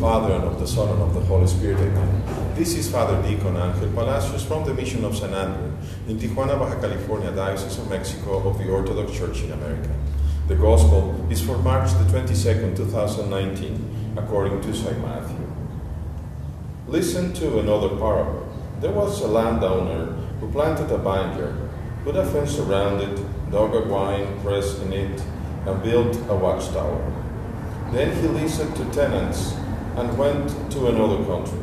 Father, and of the Son, and of the Holy Spirit. Amen. This is Father Deacon Angel Palacios from the Mission of San Andrew in Tijuana, Baja California, Diocese of Mexico of the Orthodox Church in America. The Gospel is for March the 22nd, 2019, according to St. Matthew. Listen to another parable. There was a landowner who planted a vineyard, put a fence around it, dug a wine press in it, and built a watchtower. Then he leased it to tenants and went to another country.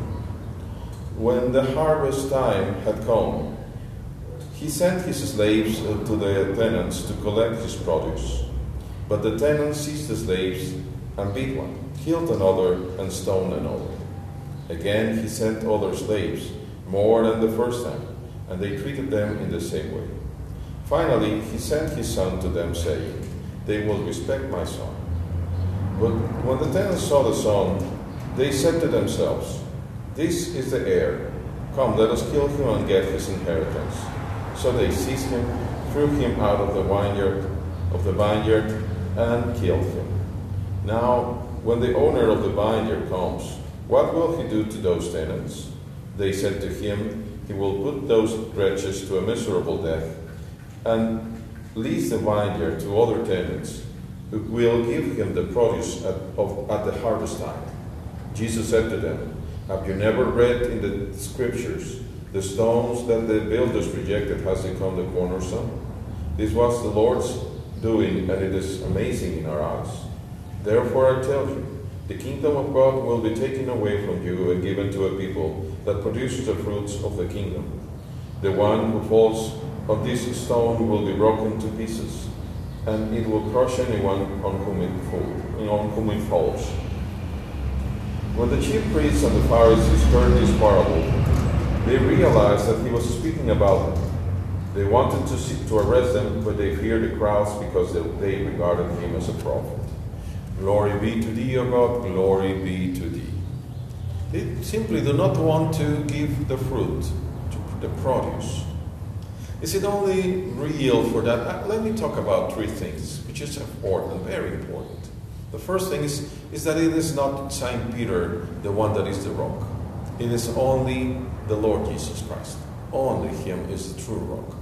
When the harvest time had come, he sent his slaves uh, to the tenants to collect his produce. But the tenants seized the slaves and beat one, killed another, and stoned another. Again, he sent other slaves, more than the first time, and they treated them in the same way. Finally, he sent his son to them, saying, They will respect my son. But when the tenants saw the son, they said to themselves, This is the heir. Come, let us kill him and get his inheritance. So they seized him, threw him out of the vineyard of the vineyard, and killed him. Now, when the owner of the vineyard comes, what will he do to those tenants? They said to him, He will put those wretches to a miserable death, and lease the vineyard to other tenants, who will give him the produce at, of, at the harvest time. Jesus said to them, Have you never read in the scriptures, the stones that the builders rejected has become the cornerstone? This was the Lord's doing, and it is amazing in our eyes. Therefore I tell you, the kingdom of God will be taken away from you and given to a people that produces the fruits of the kingdom. The one who falls on this stone will be broken to pieces, and it will crush anyone on whom it, on whom it falls. When the chief priests and the Pharisees heard this parable, they realized that he was speaking about them. They wanted to, to arrest them, but they feared the crowds because they, they regarded him as a prophet. Glory be to thee, O God, glory be to thee. They simply do not want to give the fruit, the produce. Is it only real for that? Uh, let me talk about three things, which is important, very important. The first thing is, is that it is not Saint Peter, the one that is the rock. It is only the Lord Jesus Christ. Only Him is the true rock.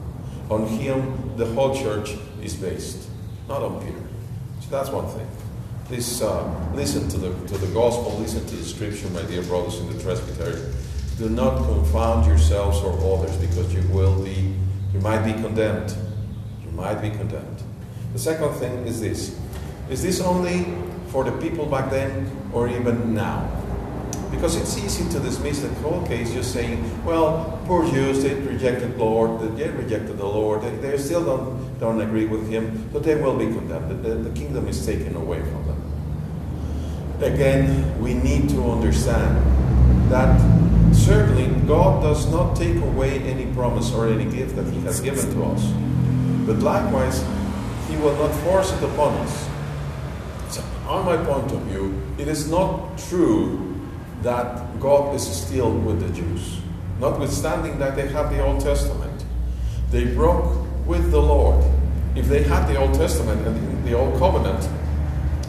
On Him, the whole church is based, not on Peter. So that's one thing. Please uh, listen to the, to the gospel, listen to the scripture, my dear brothers in the presbytery. Do not confound yourselves or others because you will be, you might be condemned. You might be condemned. The second thing is this Is this only for the people back then or even now? Because it's easy to dismiss the whole case just saying, well, poor Jews, they rejected the Lord, they rejected the Lord, they, they still don't, don't agree with him, but they will be condemned. The, the kingdom is taken away from them. Again, we need to understand that certainly God does not take away any promise or any gift that He has given to us. But likewise, He will not force it upon us. On my point of view, it is not true that God is still with the Jews, notwithstanding that they have the Old Testament. They broke with the Lord. If they had the Old Testament and the Old Covenant,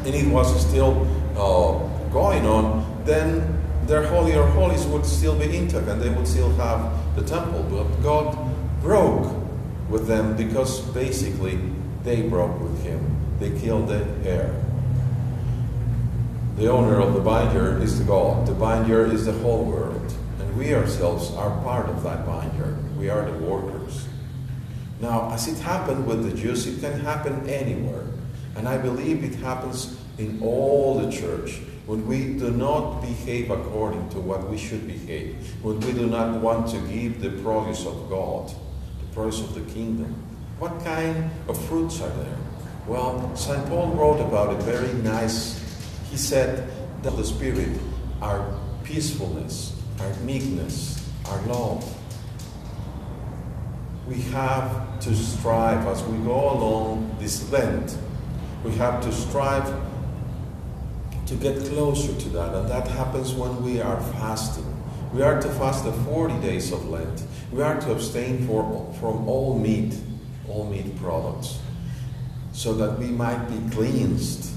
and it was still uh, going on, then their holy or holies would still be intact and they would still have the temple. But God broke with them because basically they broke with Him. They killed the heir. The owner of the binder is the God. The binder is the whole world. And we ourselves are part of that binder. We are the workers. Now, as it happened with the Jews, it can happen anywhere. And I believe it happens in all the church when we do not behave according to what we should behave, when we do not want to give the produce of God, the produce of the kingdom. What kind of fruits are there? Well, St. Paul wrote about it very nice. He said that the Spirit our peacefulness, our meekness, our love. We have to strive as we go along this Lent. We have to strive to get closer to that, and that happens when we are fasting. We are to fast the 40 days of Lent. We are to abstain for, from all meat, all meat products, so that we might be cleansed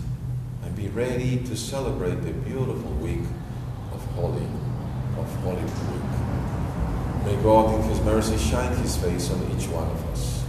be ready to celebrate the beautiful week of Holy, of Holy Week. May God in His mercy shine His face on each one of us